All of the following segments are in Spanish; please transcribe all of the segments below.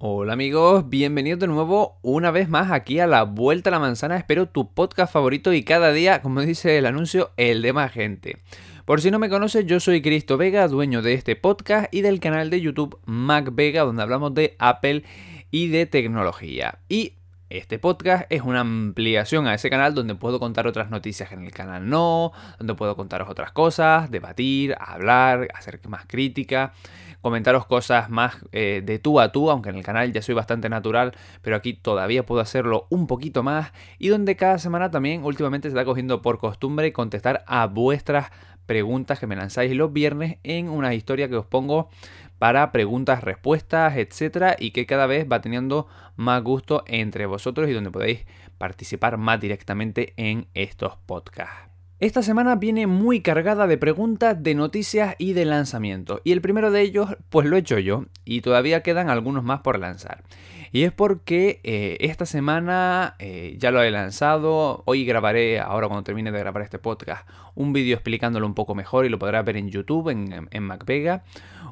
Hola amigos, bienvenidos de nuevo una vez más aquí a la Vuelta a la Manzana. Espero tu podcast favorito y cada día, como dice el anuncio, el de más gente. Por si no me conoces, yo soy Cristo Vega, dueño de este podcast y del canal de YouTube Mac Vega, donde hablamos de Apple y de tecnología. Y este podcast es una ampliación a ese canal donde puedo contar otras noticias que en el canal no, donde puedo contaros otras cosas, debatir, hablar, hacer más crítica comentaros cosas más eh, de tú a tú, aunque en el canal ya soy bastante natural, pero aquí todavía puedo hacerlo un poquito más y donde cada semana también últimamente se está cogiendo por costumbre contestar a vuestras preguntas que me lanzáis los viernes en una historia que os pongo para preguntas, respuestas, etcétera, y que cada vez va teniendo más gusto entre vosotros y donde podéis participar más directamente en estos podcasts. Esta semana viene muy cargada de preguntas, de noticias y de lanzamientos. Y el primero de ellos, pues lo he hecho yo. Y todavía quedan algunos más por lanzar. Y es porque eh, esta semana eh, ya lo he lanzado. Hoy grabaré, ahora cuando termine de grabar este podcast, un vídeo explicándolo un poco mejor y lo podrás ver en YouTube, en, en MacVega.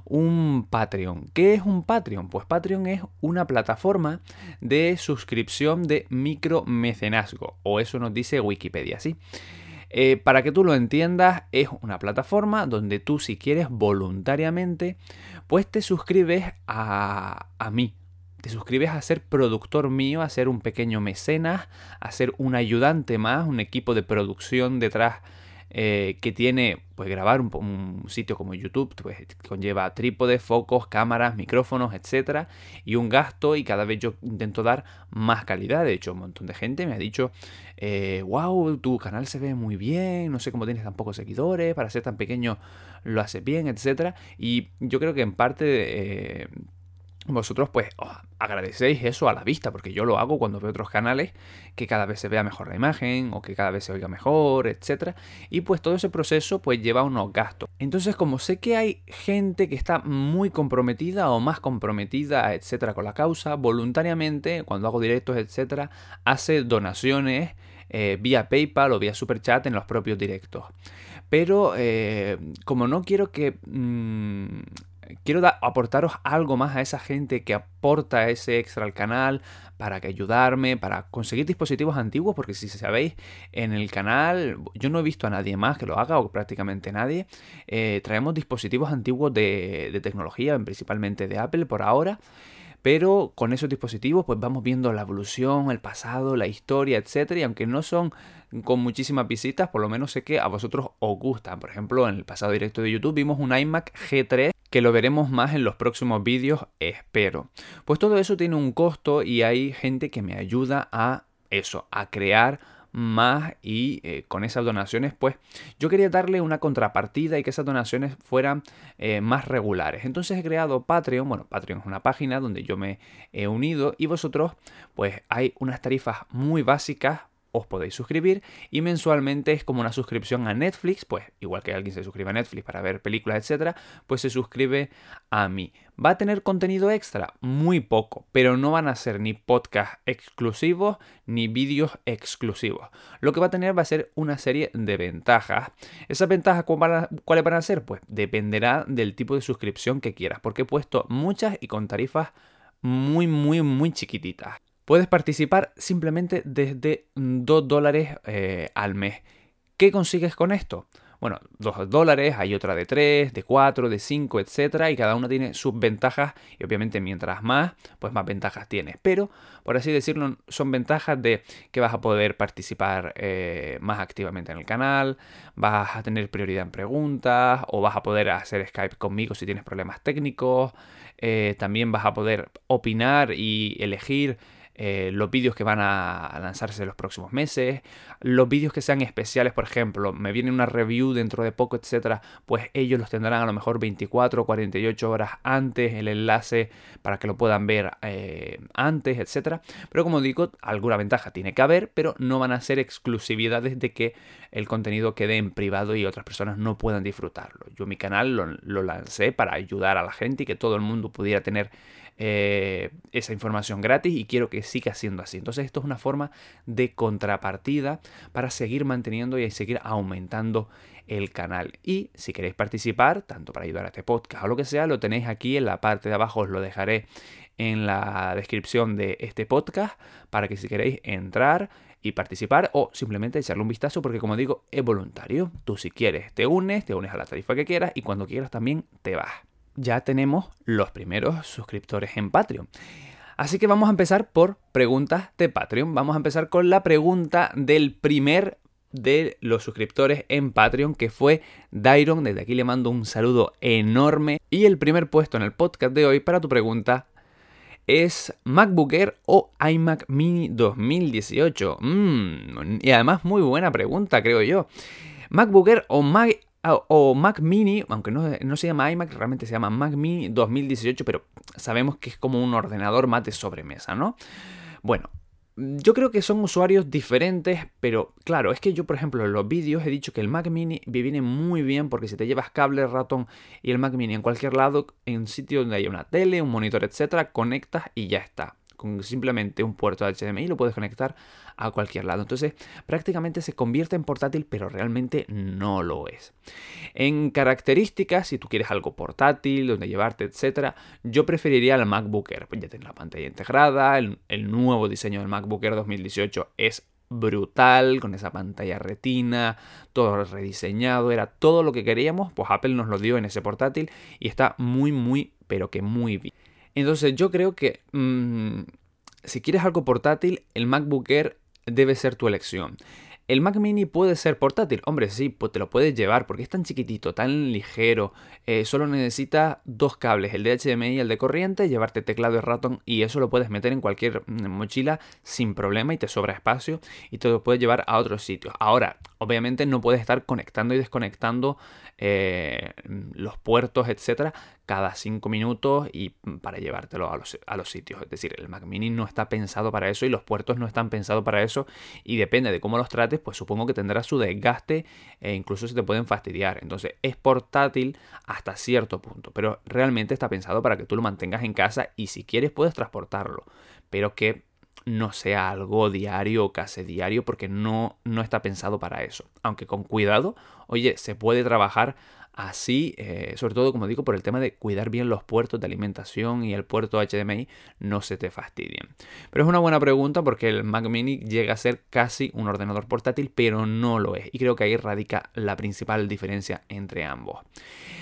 Un Patreon. ¿Qué es un Patreon? Pues Patreon es una plataforma de suscripción de micromecenazgo. O eso nos dice Wikipedia, ¿sí? Eh, para que tú lo entiendas, es una plataforma donde tú si quieres voluntariamente, pues te suscribes a, a mí, te suscribes a ser productor mío, a ser un pequeño mecenas, a ser un ayudante más, un equipo de producción detrás eh, que tiene, pues grabar un, sitio como YouTube, pues conlleva trípodes, focos, cámaras, micrófonos, etcétera, y un gasto, y cada vez yo intento dar más calidad. De hecho, un montón de gente me ha dicho, wow, eh, tu canal se ve muy bien, no sé cómo tienes tan pocos seguidores, para ser tan pequeño lo haces bien, etcétera. Y yo creo que en parte eh, vosotros pues agradecéis eso a la vista, porque yo lo hago cuando veo otros canales que cada vez se vea mejor la imagen o que cada vez se oiga mejor, etc. Y pues todo ese proceso pues lleva unos gastos. Entonces como sé que hay gente que está muy comprometida o más comprometida, etcétera, con la causa, voluntariamente, cuando hago directos, etcétera, hace donaciones eh, vía PayPal o vía Super Chat en los propios directos. Pero eh, como no quiero que... Mm, quiero aportaros algo más a esa gente que aporta ese extra al canal para que ayudarme, para conseguir dispositivos antiguos, porque si sabéis, en el canal yo no he visto a nadie más que lo haga, o prácticamente nadie. Eh, traemos dispositivos antiguos de, de tecnología, principalmente de Apple por ahora. Pero con esos dispositivos pues vamos viendo la evolución, el pasado, la historia, etcétera, y aunque no son con muchísimas visitas, por lo menos sé que a vosotros os gustan. Por ejemplo, en el pasado directo de YouTube vimos un iMac G3 que lo veremos más en los próximos vídeos, espero. Pues todo eso tiene un costo y hay gente que me ayuda a eso, a crear más y eh, con esas donaciones pues yo quería darle una contrapartida y que esas donaciones fueran eh, más regulares entonces he creado Patreon bueno Patreon es una página donde yo me he unido y vosotros pues hay unas tarifas muy básicas os podéis suscribir y mensualmente es como una suscripción a Netflix, pues igual que alguien se suscribe a Netflix para ver películas, etcétera, pues se suscribe a mí. ¿Va a tener contenido extra? Muy poco, pero no van a ser ni podcast exclusivos ni vídeos exclusivos. Lo que va a tener va a ser una serie de ventajas. ¿Esas ventajas cuáles van a ser? Pues dependerá del tipo de suscripción que quieras, porque he puesto muchas y con tarifas muy, muy, muy chiquititas. Puedes participar simplemente desde 2 dólares eh, al mes. ¿Qué consigues con esto? Bueno, 2 dólares, hay otra de 3, de 4, de 5, etcétera, y cada una tiene sus ventajas, y obviamente mientras más, pues más ventajas tienes. Pero, por así decirlo, son ventajas de que vas a poder participar eh, más activamente en el canal, vas a tener prioridad en preguntas, o vas a poder hacer Skype conmigo si tienes problemas técnicos, eh, también vas a poder opinar y elegir eh, los vídeos que van a lanzarse en los próximos meses, los vídeos que sean especiales, por ejemplo, me viene una review dentro de poco, etcétera, pues ellos los tendrán a lo mejor 24 o 48 horas antes el enlace para que lo puedan ver eh, antes, etcétera. Pero como digo, alguna ventaja tiene que haber, pero no van a ser exclusividades de que el contenido quede en privado y otras personas no puedan disfrutarlo. Yo mi canal lo, lo lancé para ayudar a la gente y que todo el mundo pudiera tener eh, esa información gratis y quiero que siga siendo así. Entonces esto es una forma de contrapartida para seguir manteniendo y seguir aumentando el canal. Y si queréis participar, tanto para ayudar a este podcast o lo que sea, lo tenéis aquí en la parte de abajo, os lo dejaré en la descripción de este podcast para que si queréis entrar y participar o simplemente echarle un vistazo porque como digo es voluntario. Tú si quieres te unes, te unes a la tarifa que quieras y cuando quieras también te vas. Ya tenemos los primeros suscriptores en Patreon. Así que vamos a empezar por preguntas de Patreon. Vamos a empezar con la pregunta del primer de los suscriptores en Patreon, que fue Dairon. Desde aquí le mando un saludo enorme. Y el primer puesto en el podcast de hoy para tu pregunta es MacBook Air o iMac Mini 2018. Mm, y además muy buena pregunta, creo yo. MacBook Air o Mac, o Mac Mini, aunque no, no, se llama iMac, realmente se llama Mac Mini 2018, pero sabemos que es como un ordenador más de sobremesa, ¿no? Bueno, yo creo que son usuarios diferentes, pero claro, es que yo, por ejemplo, en los vídeos he dicho que el Mac Mini viene muy bien porque si te llevas cable, ratón y el Mac Mini en cualquier lado, en un sitio donde haya una tele, un monitor, etcétera, conectas y ya está con simplemente un puerto HDMI lo puedes conectar a cualquier lado. Entonces prácticamente se convierte en portátil, pero realmente no lo es. En características, si tú quieres algo portátil, donde llevarte, etcétera, yo preferiría el MacBook Air. Pues ya tiene la pantalla integrada, el, el nuevo diseño del MacBook Air 2018 es brutal, con esa pantalla retina, todo rediseñado, era todo lo que queríamos, pues Apple nos lo dio en ese portátil y está muy, muy, pero que muy bien. Entonces yo creo que mm, si quieres algo portátil, el MacBook Air debe ser tu elección. El Mac Mini puede ser portátil, hombre, sí, pues te lo puedes llevar porque es tan chiquitito, tan ligero, eh, solo necesita dos cables, el de HDMI y el de corriente, llevarte teclado y ratón y eso lo puedes meter en cualquier mm, mochila sin problema y te sobra espacio y te lo puedes llevar a otros sitios. Ahora, obviamente no puedes estar conectando y desconectando eh, los puertos, etcétera, cada 5 minutos y para llevártelo a los, a los sitios. Es decir, el Mac Mini no está pensado para eso y los puertos no están pensados para eso y depende de cómo los trates, pues supongo que tendrá su desgaste e incluso se te pueden fastidiar. Entonces es portátil hasta cierto punto, pero realmente está pensado para que tú lo mantengas en casa y si quieres puedes transportarlo, pero que no sea algo diario o casi diario porque no, no está pensado para eso. Aunque con cuidado, oye, se puede trabajar Así, eh, sobre todo, como digo, por el tema de cuidar bien los puertos de alimentación y el puerto HDMI no se te fastidien. Pero es una buena pregunta porque el Mac Mini llega a ser casi un ordenador portátil, pero no lo es. Y creo que ahí radica la principal diferencia entre ambos.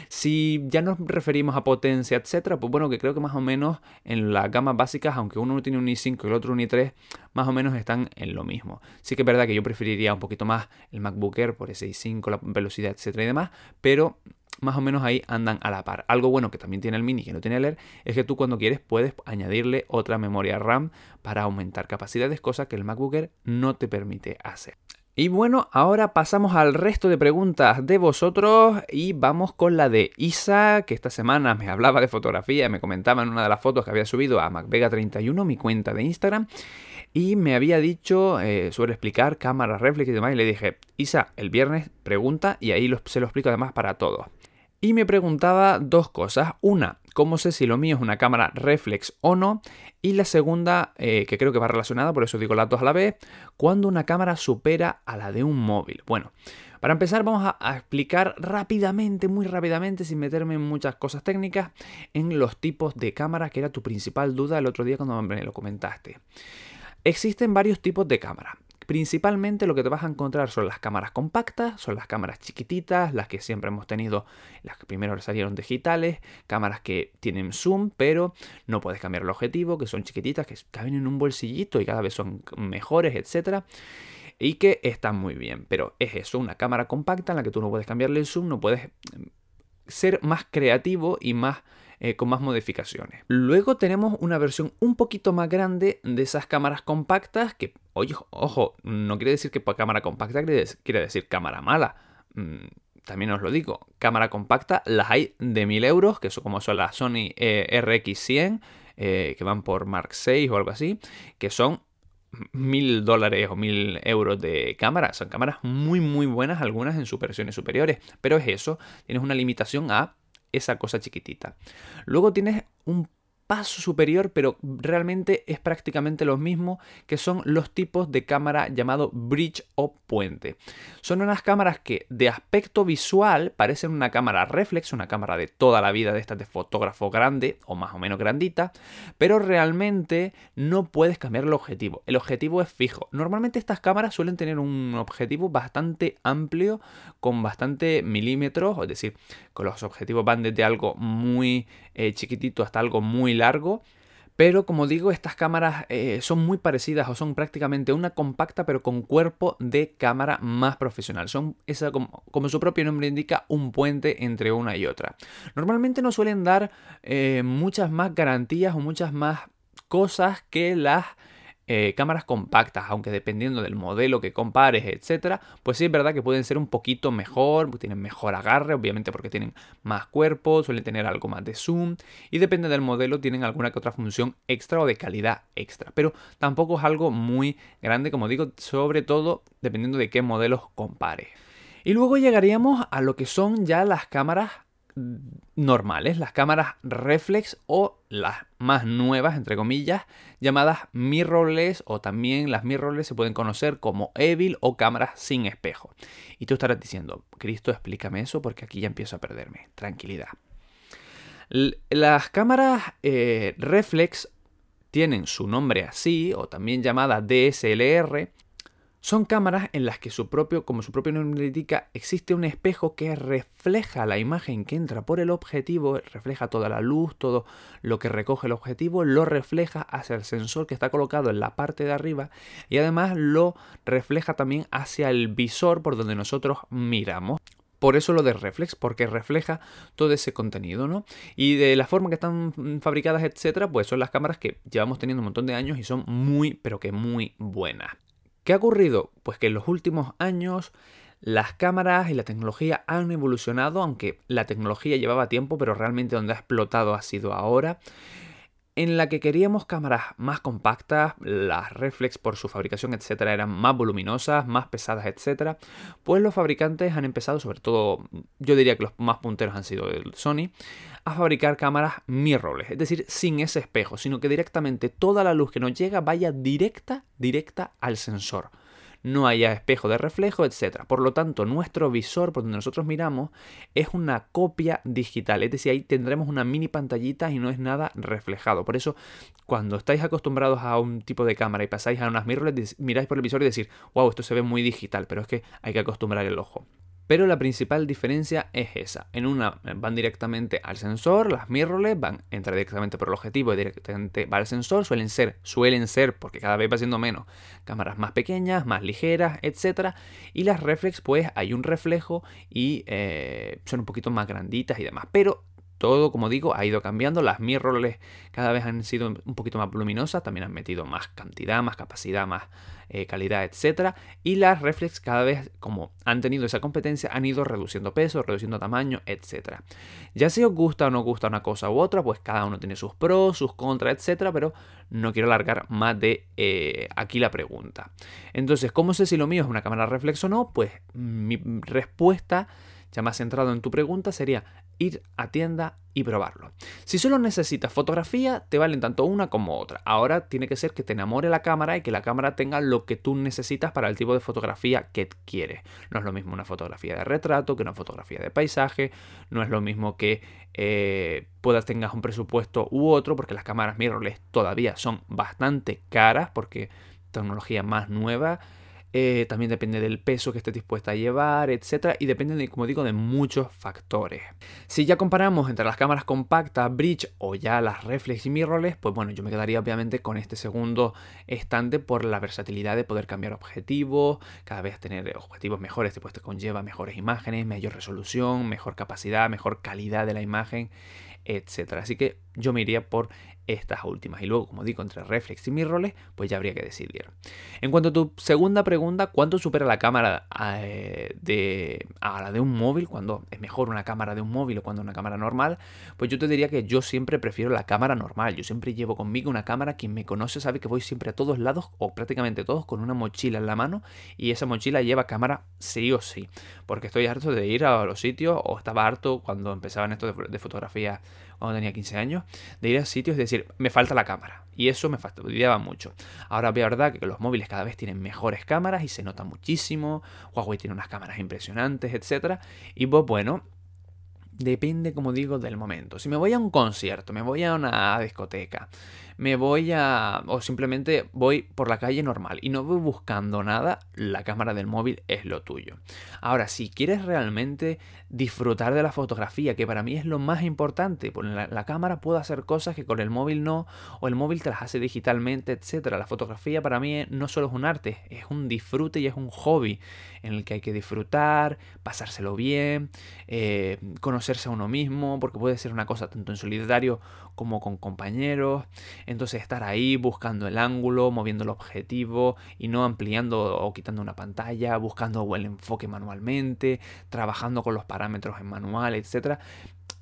Si ya nos referimos a potencia, etcétera, pues bueno, que creo que más o menos en las gamas básicas, aunque uno tiene un i5 y el otro un i3, más o menos están en lo mismo. Sí que es verdad que yo preferiría un poquito más el MacBook Air por ese i5, la velocidad, etcétera y demás, pero más o menos ahí andan a la par. Algo bueno que también tiene el Mini que no tiene el Air es que tú cuando quieres puedes añadirle otra memoria RAM para aumentar capacidades, cosa que el MacBook Air no te permite hacer. Y bueno, ahora pasamos al resto de preguntas de vosotros y vamos con la de Isa, que esta semana me hablaba de fotografía, me comentaba en una de las fotos que había subido a MacVega31, mi cuenta de Instagram, y me había dicho eh, sobre explicar cámaras reflex y demás, y le dije, Isa, el viernes pregunta y ahí se lo explico además para todos. Y me preguntaba dos cosas. Una, cómo sé si lo mío es una cámara reflex o no. Y la segunda, eh, que creo que va relacionada, por eso digo las dos a la vez, cuando una cámara supera a la de un móvil. Bueno, para empezar vamos a, a, explicar rápidamente, muy rápidamente, sin meterme en muchas cosas técnicas, en los tipos de cámara, que era tu principal duda el otro día cuando me lo comentaste. Existen varios tipos de cámara. Principalmente lo que te vas a encontrar son las cámaras compactas, son las cámaras chiquititas, las que siempre hemos tenido, las que primero salieron digitales, cámaras que tienen zoom, pero no puedes cambiar el objetivo, que son chiquititas, que caben en un bolsillito y cada vez son mejores, etcétera y que están muy bien. Pero es eso, una cámara compacta en la que tú no puedes cambiarle el zoom, no puedes mm, ser más creativo y más eh, con más modificaciones. Luego tenemos una versión un poquito más grande de esas cámaras compactas que, oye, ojo, no quiere decir que cámara compacta quiere decir cámara mala. Mm, también os lo digo, cámara compacta las hay de 1000 euros, que son como son las Sony eh, RX100, eh, que van por Mark 6 o algo así, que son mil dólares o mil euros de cámara. Son cámaras muy muy buenas, algunas en sus versiones superiores. Pero es eso, tienes una limitación a esa cosa chiquitita. Luego tienes un paso superior, pero realmente es prácticamente lo mismo que son los tipos de cámara llamado bridge o puente. Son unas cámaras que de aspecto visual parecen una cámara reflex, una cámara de toda la vida de estas de fotógrafo grande o más o menos grandita, pero realmente no puedes cambiar el objetivo. El objetivo es fijo. Normalmente estas cámaras suelen tener un objetivo bastante amplio con bastante milímetros, es decir, con los objetivos van desde algo muy eh, chiquitito hasta algo muy largo. Pero como digo, estas cámaras eh, son muy parecidas o son prácticamente una compacta pero con cuerpo de cámara más profesional. Son, esa, como, su propio nombre indica, un puente entre una y otra. Normalmente no suelen dar eh, muchas más garantías o muchas más cosas que las eh, cámaras compactas, aunque dependiendo del modelo que compares, etcétera, pues sí es verdad que pueden ser un poquito mejor, tienen mejor agarre, obviamente porque tienen más cuerpo, suelen tener algo más de zoom y depende del modelo tienen alguna que otra función extra o de calidad extra, pero tampoco es algo muy grande, como digo, sobre todo dependiendo de qué modelos compares. Y luego llegaríamos a lo que son ya las cámaras normales, las cámaras reflex o las más nuevas, entre comillas, llamadas mirrorless o también las mirrorless se pueden conocer como Evil o cámaras sin espejo. Y tú estarás diciendo, Cristo, explícame eso porque aquí ya empiezo a perderme. Tranquilidad. las cámaras eh, reflex tienen su nombre así, o también llamadas DSLR, son cámaras en las que su propio, como su propio nombre indica, existe un espejo que refleja la imagen que entra por el objetivo, refleja toda la luz, todo lo que recoge el objetivo, lo refleja hacia el sensor que está colocado en la parte de arriba y además lo refleja también hacia el visor por donde nosotros miramos. Por eso lo de reflex, porque refleja todo ese contenido, ¿no? Y de la forma que están fabricadas, etcétera, pues son las cámaras que llevamos teniendo un montón de años y son muy, pero que muy buenas. ¿Qué ha ocurrido? Pues que en los últimos años las cámaras y la tecnología han evolucionado, aunque la tecnología llevaba tiempo, pero realmente donde ha explotado ha sido ahora en la que queríamos cámaras más compactas, las reflex por su fabricación, etcétera, eran más voluminosas, más pesadas, etcétera, pues los fabricantes han empezado, sobre todo, yo diría que los más punteros han sido el Sony, a fabricar cámaras mirrorless, es decir, sin ese espejo, sino que directamente toda la luz que nos llega vaya directa, directa al sensor no haya espejo de reflejo, etc. Por lo tanto, nuestro visor por donde nosotros miramos es una copia digital, es decir, ahí tendremos una mini pantallita y no es nada reflejado. Por eso, cuando estáis acostumbrados a un tipo de cámara y pasáis a unas mirrorless, miráis por el visor y decís, wow, esto se ve muy digital, pero es que hay que acostumbrar el ojo. Pero la principal diferencia es esa. En una van directamente al sensor, las mirrorless van, entra directamente por el objetivo y directamente va al sensor. Suelen ser, suelen ser, porque cada vez va siendo menos, cámaras más pequeñas, más ligeras, etc. Y las reflex, pues hay un reflejo y eh, son un poquito más granditas y demás. Pero todo, como digo, ha ido cambiando. Las mirrorless cada vez han sido un poquito más voluminosas, también han metido más cantidad, más capacidad, más eh, calidad, etc. Y las reflex cada vez, como han tenido esa competencia, han ido reduciendo peso, reduciendo tamaño, etc. Ya si os gusta o no gusta una cosa u otra, pues cada uno tiene sus pros, sus contras, etc. Pero no quiero alargar más de eh, aquí la pregunta. Entonces, ¿cómo sé si lo mío es una cámara reflex o no? Pues mi respuesta ya más centrado en tu pregunta, sería ir a tienda y probarlo. Si solo necesitas fotografía, te valen tanto una como otra. Ahora tiene que ser que te enamore la cámara y que la cámara tenga lo que tú necesitas para el tipo de fotografía que quieres. No es lo mismo una fotografía de retrato que una fotografía de paisaje. No es lo mismo que eh, puedas tengas un presupuesto u otro, porque las cámaras mirrorless todavía son bastante caras, porque tecnología más nueva eh, también depende del peso que estés dispuesta a llevar, etc. Y depende, de, como digo, de muchos factores. Si ya comparamos entre las cámaras compactas, bridge o ya las reflex y mirrorless, pues bueno, yo me quedaría obviamente con este segundo estante por la versatilidad de poder cambiar objetivos, cada vez tener objetivos mejores, después te conlleva mejores imágenes, mayor resolución, mejor capacidad, mejor calidad de la imagen, etc. Así que yo me iría por estas últimas. Y luego, como digo, entre reflex y mirrorless, pues ya habría que decidir. En cuanto a tu segunda pregunta, ¿cuánto supera la cámara eh, de, a la de un móvil? ¿Cuándo es mejor una cámara de un móvil o cuando una cámara normal? Pues yo te diría que yo siempre prefiero la cámara normal. Yo siempre llevo conmigo una cámara. Quien me conoce sabe que voy siempre a todos lados o prácticamente todos con una mochila en la mano y esa mochila lleva cámara sí o sí. Porque estoy harto de ir a los sitios o estaba harto cuando empezaban esto de, de fotografía cuando tenía 15 años, de ir a sitios y decir, me falta la cámara. Y eso me fastidiaba mucho. Ahora es verdad que los móviles cada vez tienen mejores cámaras y se nota muchísimo. Huawei tiene unas cámaras impresionantes, etc. Y pues bueno, depende, como digo, del momento. Si me voy a un concierto, me voy a una discoteca, me voy a... o simplemente voy por la calle normal y no voy buscando nada, la cámara del móvil es lo tuyo. Ahora, si quieres realmente disfrutar de la fotografía, que para mí es lo más importante, porque la, cámara puede hacer cosas que con el móvil no, o el móvil te las hace digitalmente, etc. La fotografía para mí no solo es un arte, es un disfrute y es un hobby en el que hay que disfrutar, pasárselo bien, eh, a uno mismo, porque puede ser una cosa tanto en solitario como con compañeros. Entonces estar ahí buscando el ángulo, moviendo el objetivo y no ampliando o quitando una pantalla, buscando el enfoque manualmente, trabajando con los parámetros en manual, etc.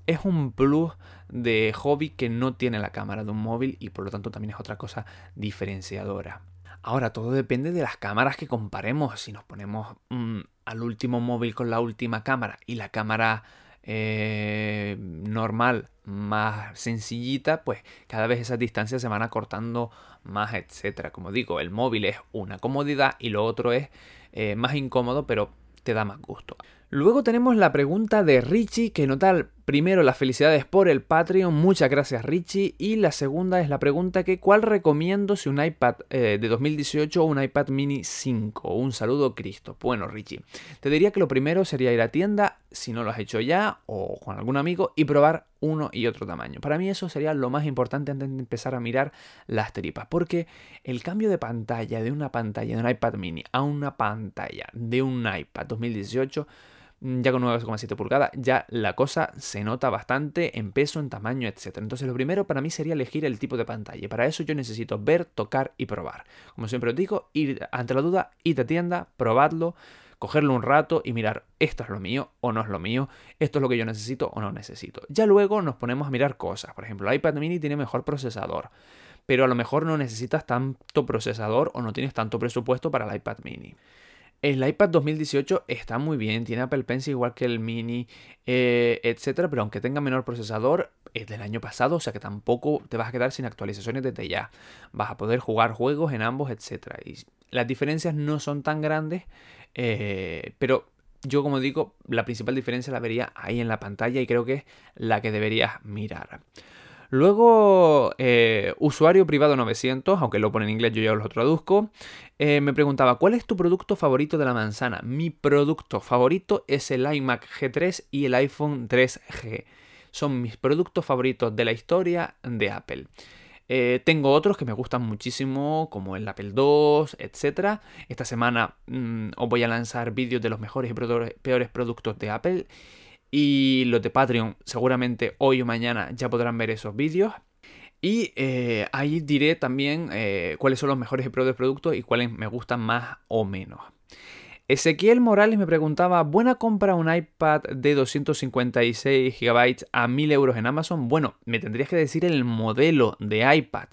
Es un plus de hobby que no tiene la cámara de un móvil y por lo tanto también es otra cosa diferenciadora. Ahora, todo depende de las cámaras que comparemos. Si nos ponemos mm, al último móvil con la última cámara y la cámara eh, normal más sencillita, pues cada vez esas distancias se van acortando más, etcétera. Como digo, el móvil es una comodidad y lo otro es eh, más incómodo, pero te da más gusto. Luego tenemos la pregunta de Richie, que nota primero las felicidades por el Patreon, muchas gracias Richie, y la segunda es la pregunta que ¿cuál recomiendo si un iPad eh, de 2018 o un iPad mini 5? Un saludo Cristo. Bueno Richie, te diría que lo primero sería ir a tienda, si no lo has hecho ya, o con algún amigo, y probar uno y otro tamaño. Para mí eso sería lo más importante antes de empezar a mirar las tripas, porque el cambio de pantalla de una pantalla de un iPad mini a una pantalla de un iPad 2018 ya con 9,7 pulgadas, ya la cosa se nota bastante en peso, en tamaño, etc. Entonces lo primero para mí sería elegir el tipo de pantalla. Para eso yo necesito ver, tocar y probar. Como siempre os digo, ir ante la duda, id a tienda, probadlo, cogerlo un rato y mirar esto es lo mío o no es lo mío, esto es lo que yo necesito o no necesito. Ya luego nos ponemos a mirar cosas. Por ejemplo, el iPad mini tiene mejor procesador pero a lo mejor no necesitas tanto procesador o no tienes tanto presupuesto para el iPad mini. El iPad 2018 está muy bien, tiene Apple Pencil igual que el mini, eh, etcétera, pero aunque tenga menor procesador, es del año pasado, o sea que tampoco te vas a quedar sin actualizaciones desde ya. Vas a poder jugar juegos en ambos, etcétera. Y las diferencias no son tan grandes, eh, pero yo como digo, la principal diferencia la vería ahí en la pantalla y creo que es la que deberías mirar. Luego, eh, usuario privado 900, aunque lo pone en inglés, yo ya lo traduzco, eh, me preguntaba, ¿cuál es tu producto favorito de la manzana? Mi producto favorito es el iMac G3 y el iPhone 3G. Son mis productos favoritos de la historia de Apple. Eh, tengo otros que me gustan muchísimo, como el Apple II, etc. Esta semana mm, os voy a lanzar vídeos de los mejores y peores productos de Apple. Y los de Patreon seguramente hoy o mañana ya podrán ver esos vídeos. Y eh, ahí diré también eh, cuáles son los mejores productos y cuáles me gustan más o menos. Ezequiel Morales me preguntaba, ¿buena compra un iPad de 256 GB a 1000 euros en Amazon? Bueno, me tendrías que decir el modelo de iPad.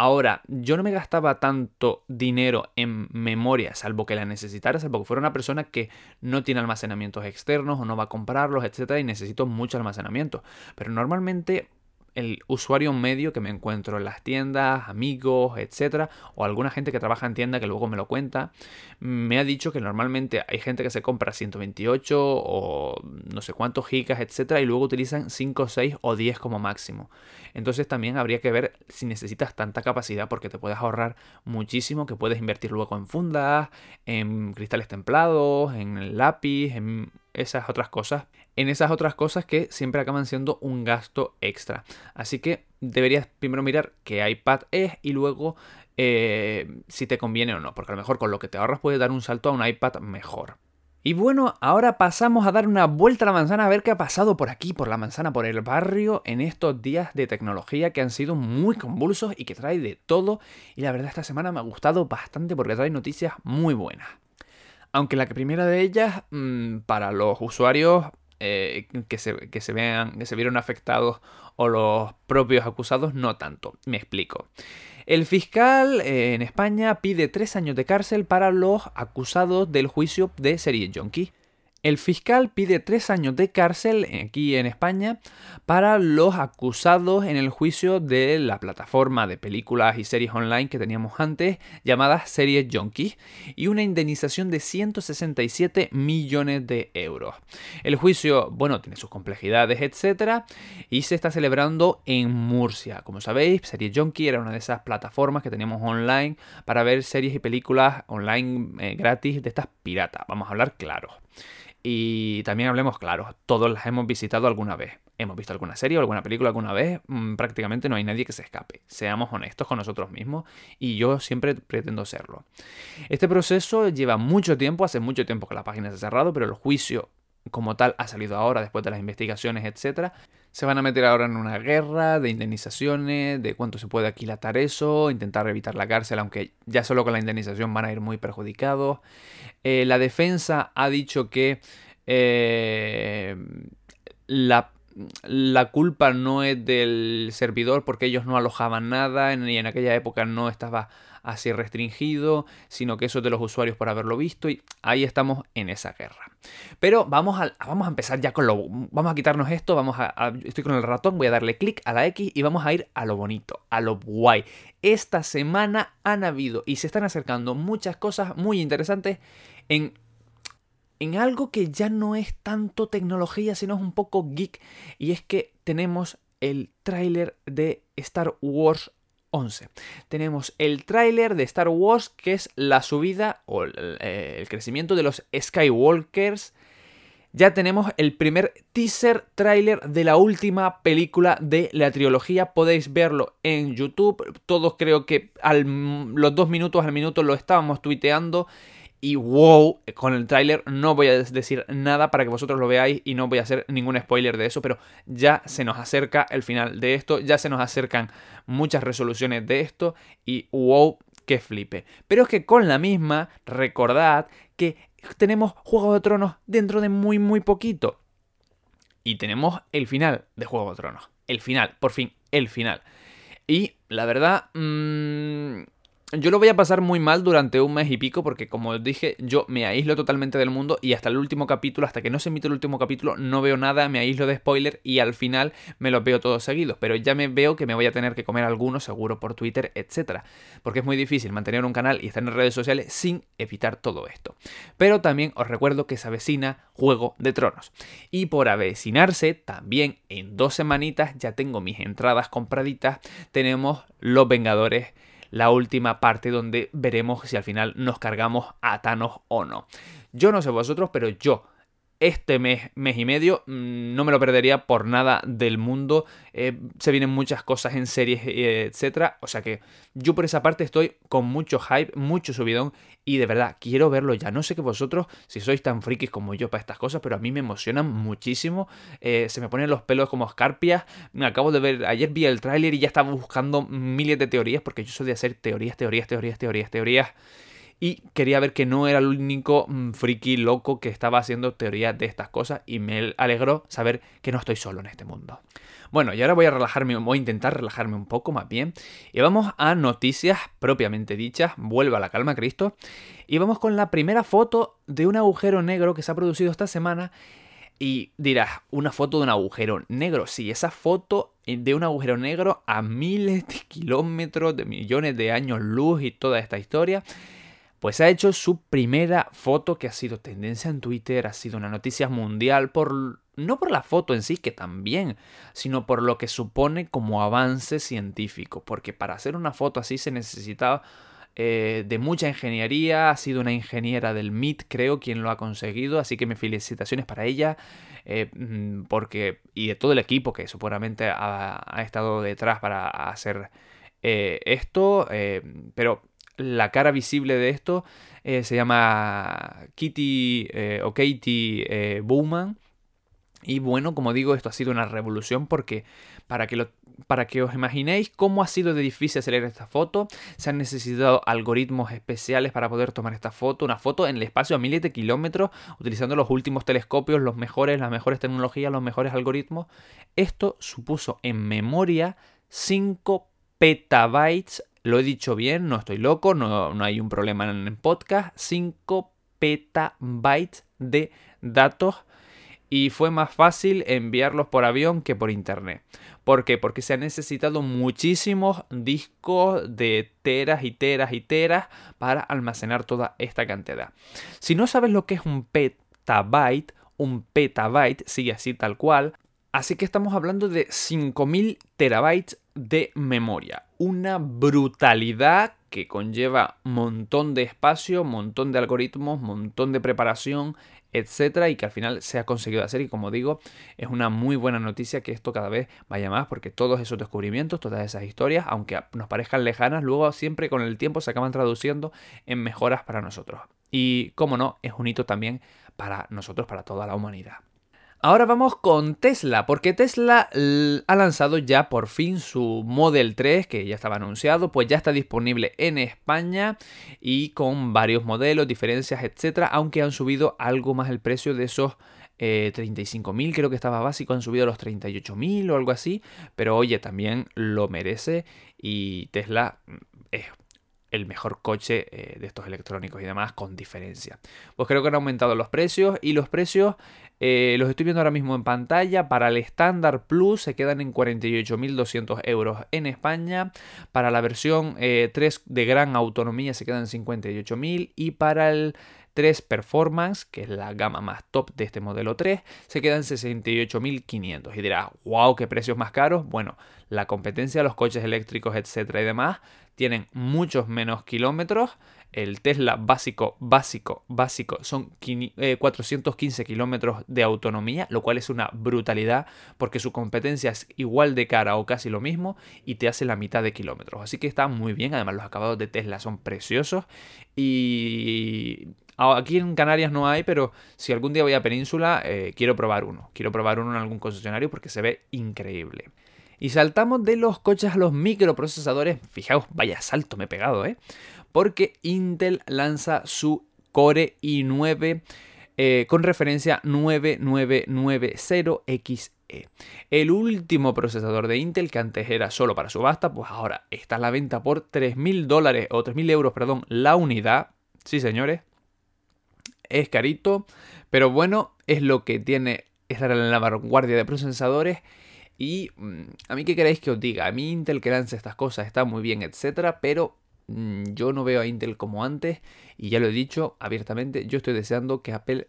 Ahora, yo no me gastaba tanto dinero en memoria, salvo que la necesitara, salvo que fuera una persona que no tiene almacenamientos externos o no va a comprarlos, etcétera, y necesito mucho almacenamiento. Pero normalmente el usuario medio que me encuentro en las tiendas, amigos, etcétera, o alguna gente que trabaja en tienda que luego me lo cuenta, me ha dicho que normalmente hay gente que se compra 128 o no sé cuántos gigas, etcétera, y luego utilizan 5, 6 o 10 como máximo. Entonces también habría que ver si necesitas tanta capacidad porque te puedes ahorrar muchísimo, que puedes invertir luego en fundas, en cristales templados, en lápiz, en esas otras cosas, en esas otras cosas que siempre acaban siendo un gasto extra. Así que deberías primero mirar qué iPad es y luego eh, si te conviene o no, porque a lo mejor con lo que te ahorras puedes dar un salto a un iPad mejor. Y bueno, ahora pasamos a dar una vuelta a la manzana a ver qué ha pasado por aquí, por la manzana, por el barrio, en estos días de tecnología que han sido muy convulsos y que trae de todo. Y la verdad esta semana me ha gustado bastante porque trae noticias muy buenas. Aunque la primera de ellas, mm, para los usuarios eh, que, se, vean, que se vieron afectados o los propios acusados, no tanto. Me explico. El fiscal eh, en España pide tres años de cárcel para los acusados del juicio de Serie Junkie. El fiscal pide tres años de cárcel aquí en España para los acusados en el juicio de la plataforma de películas y series online que teníamos antes, llamada Series Junkies, y una indemnización de 167 millones de euros. El juicio, bueno, tiene sus complejidades, etcétera, y se está celebrando en Murcia. Como sabéis, Series Junkie era una de esas plataformas que teníamos online para ver series y películas online eh, gratis de estas piratas. Vamos a hablar claro. Y también hablemos claro, todos las hemos visitado alguna vez. Hemos visto alguna serie o alguna película alguna vez, mm, prácticamente no hay nadie que se escape. Seamos honestos con nosotros mismos y yo siempre pretendo serlo. Este proceso lleva mucho tiempo, hace mucho tiempo que la página se ha cerrado, pero el juicio como tal ha salido ahora después de las investigaciones, etc. Se van a meter ahora en una guerra de indemnizaciones, de cuánto se puede aquilatar eso, intentar evitar la cárcel, aunque ya solo con la indemnización van a ir muy perjudicados. Eh, la defensa ha dicho que eh, la, la, culpa no es del servidor porque ellos no alojaban nada y en aquella época no estaba así restringido, sino que eso es de los usuarios por haberlo visto y ahí estamos en esa guerra. Pero vamos a, vamos a empezar ya con lo... Vamos a quitarnos esto, vamos a, estoy con el ratón, voy a darle clic a la X y vamos a ir a lo bonito, a lo guay. Esta semana han habido y se están acercando muchas cosas muy interesantes en en algo que ya no es tanto tecnología, sino es un poco geek, y es que tenemos el tráiler de Star Wars 11. Tenemos el tráiler de Star Wars, que es la subida o eh, el, crecimiento de los Skywalkers. Ya tenemos el primer teaser tráiler de la última película de la trilogía. Podéis verlo en YouTube. Todos creo que los dos minutos al minuto lo estábamos tuiteando. Y wow, con el tráiler no voy a decir nada para que vosotros lo veáis y no voy a hacer ningún spoiler de eso, pero ya se nos acerca el final de esto, ya se nos acercan muchas resoluciones de esto y wow, que flipe. Pero es que con la misma, recordad que tenemos Juego de Tronos dentro de muy muy poquito. Y tenemos el final de Juego de Tronos. El final, por fin, el final. Y la verdad... Mmm yo lo voy a pasar muy mal durante un mes y pico porque como dije, yo me aíslo totalmente del mundo y hasta el último capítulo, hasta que no se emite el último capítulo, no veo nada, me aíslo de spoiler y al final me los veo todos seguidos. Pero ya me veo que me voy a tener que comer algunos seguro por Twitter, etc. Porque es muy difícil mantener un canal y estar en redes sociales sin evitar todo esto. Pero también os recuerdo que se avecina Juego de Tronos. Y por avecinarse, también en dos semanitas ya tengo mis entradas compraditas, tenemos Los Vengadores la última parte donde veremos si al final nos cargamos a Thanos o no. Yo no sé vosotros, pero yo este mes, mes y medio, mm, no me lo perdería por nada del mundo. Eh, se vienen muchas cosas en series, eh, etcétera. O sea que yo por esa parte estoy con mucho hype, mucho subidón. Y de verdad, quiero verlo ya. No sé que vosotros, si sois tan frikis como yo para estas cosas, pero a mí me emocionan muchísimo. Eh, se me ponen los pelos como escarpias. Me acabo de ver, ayer vi el tráiler y ya estaba buscando miles de teorías, porque yo soy de hacer teorías, teorías, teorías, teorías, teorías y quería ver que no era el único mm, friki loco que estaba haciendo teorías de estas cosas y me alegró saber que no estoy solo en este mundo. Bueno, y ahora voy a relajarme, voy a intentar relajarme un poco más bien. Y vamos a noticias propiamente dichas. Vuelva la calma, Cristo. Y vamos con la primera foto de un agujero negro que se ha producido esta semana. Y dirás, una foto de un agujero negro. Sí, esa foto de un agujero negro a miles de kilómetros, de millones de años luz y toda esta historia pues ha hecho su primera foto que ha sido tendencia en Twitter, ha sido una noticia mundial por no por la foto en sí, que también, sino por lo que supone como avance científico, porque para hacer una foto así se necesitaba eh, de mucha ingeniería, ha sido una ingeniera del MIT, creo, quien lo ha conseguido, así que mis felicitaciones para ella, eh, mm, porque, y de todo el equipo que supuestamente ha, estado detrás para hacer eh, esto, pero la cara visible de esto eh, se llama Kitty eh, o Katie eh, Bowman. Y bueno, como digo, esto ha sido una revolución porque para que, para que os imaginéis cómo ha sido de difícil hacer esta foto, se han necesitado algoritmos especiales para poder tomar esta foto, una foto en el espacio a miles de kilómetros, utilizando los últimos telescopios, los mejores, las mejores tecnologías, los mejores algoritmos. Esto supuso en memoria 5 petabytes lo he dicho bien, no estoy loco, no, hay un problema en el podcast. 5 petabytes de datos y fue más fácil enviarlos por avión que por internet. ¿Por qué? Porque se han necesitado muchísimos discos de teras y teras y teras para almacenar toda esta cantidad. Si no sabes lo que es un petabyte, un petabyte sigue así tal cual. Así que estamos hablando de 5000 terabytes de memoria. Una brutalidad que conlleva montón de espacio, montón de algoritmos, montón de preparación, etcétera, y que al final se ha conseguido hacer. Y como digo, es una muy buena noticia que esto cada vez vaya más, porque todos esos descubrimientos, todas esas historias, aunque nos parezcan lejanas, luego siempre con el tiempo se acaban traduciendo en mejoras para nosotros. Y como no, es un hito también para nosotros, para toda la humanidad. Ahora vamos con Tesla, porque Tesla ha lanzado ya por fin su Model 3, que ya estaba anunciado, pues ya está disponible en España y con varios modelos, diferencias, etcétera, aunque han subido algo más el precio de esos 35.000, eh, creo que estaba básico, han subido a los 38.000 o algo así, pero oye, también lo merece y Tesla mm, es el mejor coche eh, de estos electrónicos y demás con diferencia. Pues creo que han aumentado los precios y los precios eh, los estoy viendo ahora mismo en pantalla. Para el estándar Plus se quedan en 48.200 euros en España. Para la versión 3 eh, de gran autonomía se quedan en 58.000 y para el 3 Performance, que es la gama más top de este modelo 3, se quedan 68.500. Y dirás, wow, qué precios más caros. Bueno, la competencia los coches eléctricos, etcétera y demás, tienen muchos menos kilómetros. El Tesla básico, básico, básico son 415 eh, kilómetros de autonomía, lo cual es una brutalidad porque su competencia es igual de cara o casi lo mismo y te hace la mitad de kilómetros. Así que está muy bien, además los acabados de Tesla son preciosos y Aquí en Canarias no hay, pero si algún día voy a Península, eh, quiero probar uno. Quiero probar uno en algún concesionario porque se ve increíble. Y saltamos de los coches a los microprocesadores. Fijaos, vaya salto me he pegado, ¿eh? Porque Intel lanza su Core i9 eh, con referencia 9990XE. El último procesador de Intel que antes era solo para subasta, pues ahora está a la venta por 3.000 dólares o 3.000 euros, perdón, la unidad. Sí, señores, es carito, pero bueno, es lo que tiene estar en la vanguardia de procesadores. Y mm, a mí qué queréis que os diga, a mí Intel que lance estas cosas está muy bien, etcétera, pero yo no veo a Intel como antes y ya lo he dicho abiertamente, yo estoy deseando que Apple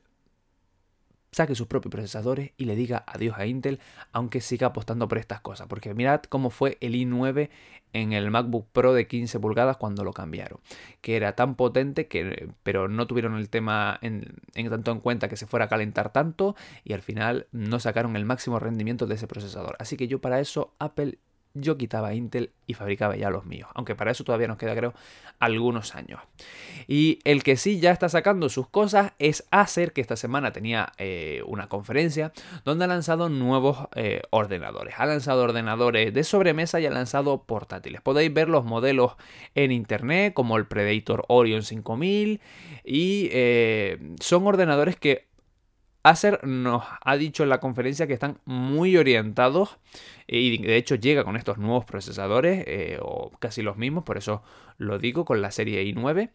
saque sus propios procesadores y le diga adiós a Intel, aunque siga apostando por estas cosas. Porque mirad cómo fue el i9 en el MacBook Pro de 15 pulgadas cuando lo cambiaron. Que era tan potente que, pero no tuvieron el tema en, en tanto en cuenta que se fuera a calentar tanto y al final no sacaron el máximo rendimiento de ese procesador. Así que yo para eso Apple yo quitaba Intel y fabricaba ya los míos. Aunque para eso todavía nos queda, creo, algunos años. Y el que sí ya está sacando sus cosas es Acer, que esta semana tenía eh, una conferencia donde ha lanzado nuevos eh, ordenadores. Ha lanzado ordenadores de sobremesa y ha lanzado portátiles. Podéis ver los modelos en internet, como el Predator Orion 5000. Y eh, son ordenadores que Acer nos ha dicho en la conferencia que están muy orientados y de hecho llega con estos nuevos procesadores eh, o casi los mismos, por eso lo digo con la serie i9,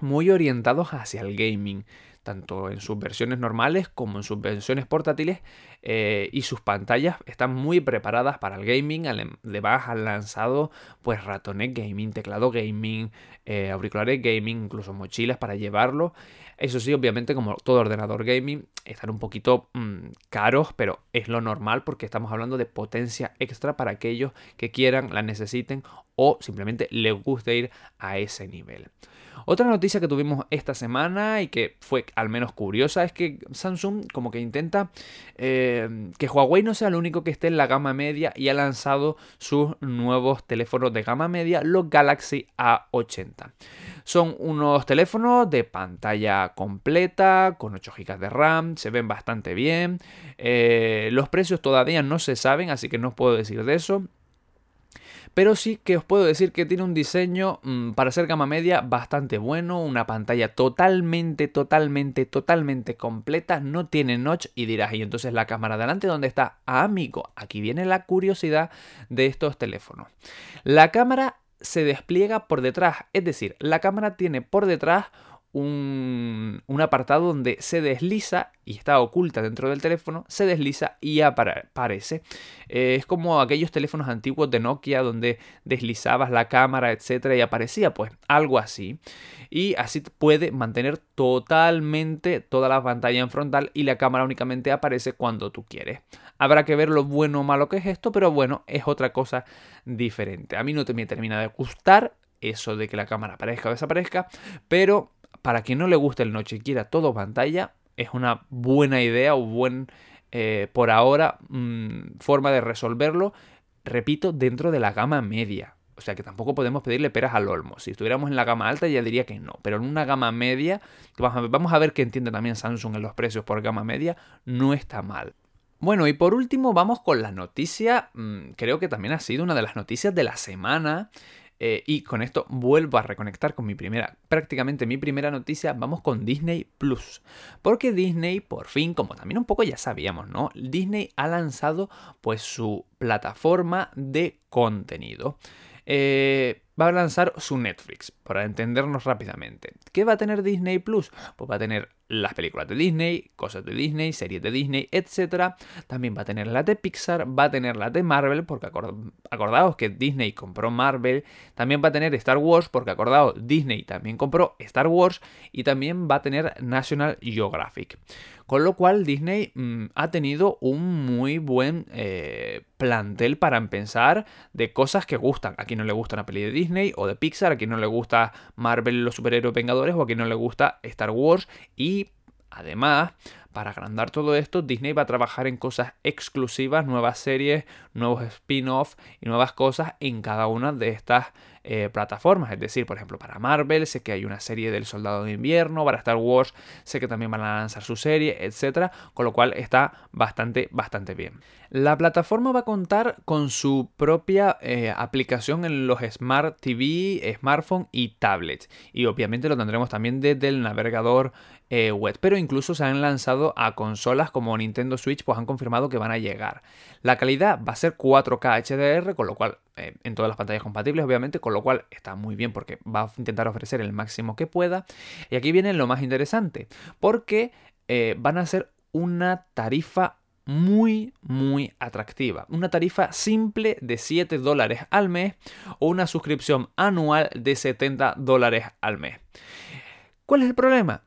muy orientados hacia el gaming tanto en sus versiones normales como en sus versiones portátiles eh, y sus pantallas están muy preparadas para el gaming además han lanzado pues ratones gaming teclado gaming eh, auriculares gaming incluso mochilas para llevarlo eso sí obviamente como todo ordenador gaming están un poquito mm, caros pero es lo normal porque estamos hablando de potencia extra para aquellos que quieran la necesiten o simplemente les guste ir a ese nivel otra noticia que tuvimos esta semana y que fue al menos curiosa es que Samsung como que intenta eh, que Huawei no sea el único que esté en la gama media y ha lanzado sus nuevos teléfonos de gama media, los Galaxy A80. Son unos teléfonos de pantalla completa, con 8 GB de RAM, se ven bastante bien. Eh, los precios todavía no se saben, así que no os puedo decir de eso. Pero sí que os puedo decir que tiene un diseño mm, para ser gama media bastante bueno, una pantalla totalmente, totalmente, totalmente completa, no tiene notch y dirás, y entonces la cámara delante, ¿dónde está? Ah, amigo, aquí viene la curiosidad de estos teléfonos. La cámara se despliega por detrás, es decir, la cámara tiene por detrás un, apartado donde se desliza y está oculta dentro del teléfono, se desliza y aparece. Eh, es como aquellos teléfonos antiguos de Nokia donde deslizabas la cámara, etcétera, y aparecía, pues algo así. Y así puede mantener totalmente toda la pantalla en frontal y la cámara únicamente aparece cuando tú quieres. Habrá que ver lo bueno o malo que es esto, pero bueno, es otra cosa diferente. A mí no me termina de gustar eso de que la cámara aparezca o desaparezca, pero para quien no le guste el noche y quiera todo pantalla, es una buena idea o buen, eh, por ahora, mm, forma de resolverlo, repito, dentro de la gama media. O sea que tampoco podemos pedirle peras al olmo. Si estuviéramos en la gama alta ya diría que no. Pero en una gama media, vamos a ver qué entiende también Samsung en los precios por gama media, no está mal. Bueno, y por último vamos con la noticia, mm, creo que también ha sido una de las noticias de la semana. Eh, y con esto vuelvo a reconectar con mi primera, prácticamente mi primera noticia, vamos con Disney Plus. Porque Disney, por fin, como también un poco ya sabíamos, ¿no? Disney ha lanzado pues su plataforma de contenido. Eh, va a lanzar su Netflix, para entendernos rápidamente. ¿Qué va a tener Disney Plus? Pues va a tener las películas de Disney, cosas de Disney, series de Disney, etc. También va a tener las de Pixar, va a tener las de Marvel, porque acordaos que Disney compró Marvel. También va a tener Star Wars, porque acordaos, Disney también compró Star Wars. Y también va a tener National Geographic. Con lo cual Disney mm, ha tenido un muy buen eh, plantel para empezar de cosas que gustan. A quien no le gusta una peli de Disney o de Pixar, a quien no le gusta Marvel, los superhéroes vengadores o a quien no le gusta Star Wars. Y además, para agrandar todo esto, Disney va a trabajar en cosas exclusivas, nuevas series, nuevos spin-offs y nuevas cosas en cada una de estas eh, plataformas. Es decir, por ejemplo, para Marvel sé que hay una serie del Soldado de Invierno, para Star Wars sé que también van a lanzar su serie, etc. Con lo cual está bastante, bastante bien. La plataforma va a contar con su propia eh, aplicación en los Smart TV, smartphone y tablets. Y obviamente lo tendremos también desde el navegador eh. Pero incluso se han lanzado a consolas como Nintendo Switch, pues han confirmado que van a llegar. La calidad va a ser 4K HDR, con lo cual eh, en todas las pantallas compatibles, obviamente, con lo cual está muy bien porque va a intentar ofrecer el máximo que pueda. Y aquí viene lo más interesante, porque eh, van a ser una tarifa muy, muy atractiva. Una tarifa simple de 7 dólares al mes o una suscripción anual de 70 dólares al mes. ¿Cuál es el problema?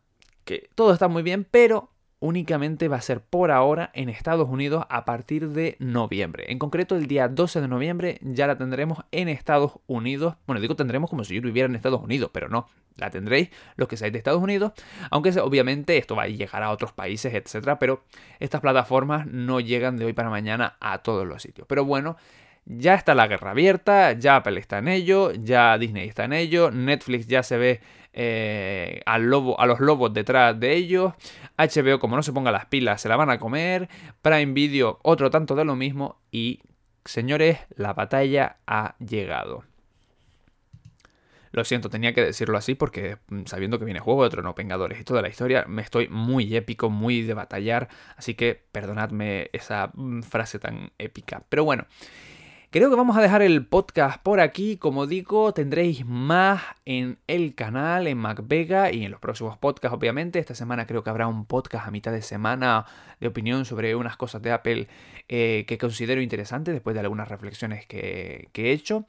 Que todo está muy bien, pero únicamente va a ser por ahora en Estados Unidos a partir de noviembre. En concreto, el día 12 de noviembre ya la tendremos en Estados Unidos. Bueno, digo tendremos como si yo viviera en Estados Unidos, pero no, la tendréis los que seáis de Estados Unidos, aunque obviamente esto va a llegar a otros países, etcétera, pero estas plataformas no llegan de hoy para mañana a todos los sitios. Pero bueno, ya está la guerra abierta, ya Apple está en ello, ya Disney está en ello, Netflix ya se ve eh, al a los lobos detrás de ellos. HBO, como no se ponga las pilas, se la van a comer. Prime Video, otro tanto de lo mismo. Y, señores, la batalla ha llegado. Lo siento, tenía que decirlo así porque mm, sabiendo que viene Juego de Tronos, Vengadores y toda la historia, me estoy muy épico, muy de batallar, así que perdonadme esa mm, frase tan épica. Pero bueno, Creo que vamos a dejar el podcast por aquí. Como digo, tendréis más en el canal, en MacVega y en los próximos podcasts, obviamente. Esta semana creo que habrá un podcast a mitad de semana de opinión sobre unas cosas de Apple eh, que considero interesantes después de algunas reflexiones que, que he hecho.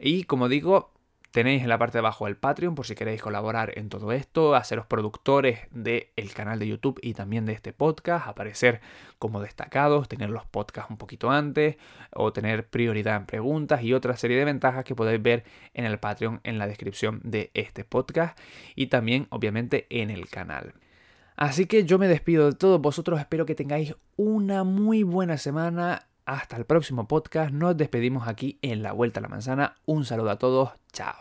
Y como digo, Tenéis en la parte de abajo el Patreon por si queréis colaborar en todo esto, haceros productores del canal de YouTube y también de este podcast, aparecer como destacados, tener los podcasts un poquito antes o tener prioridad en preguntas y otra serie de ventajas que podéis ver en el Patreon en la descripción de este podcast y también obviamente en el canal. Así que yo me despido de todos vosotros, espero que tengáis una muy buena semana hasta el próximo podcast. Nos despedimos aquí en La Vuelta a la Manzana. Un saludo a todos. Chao.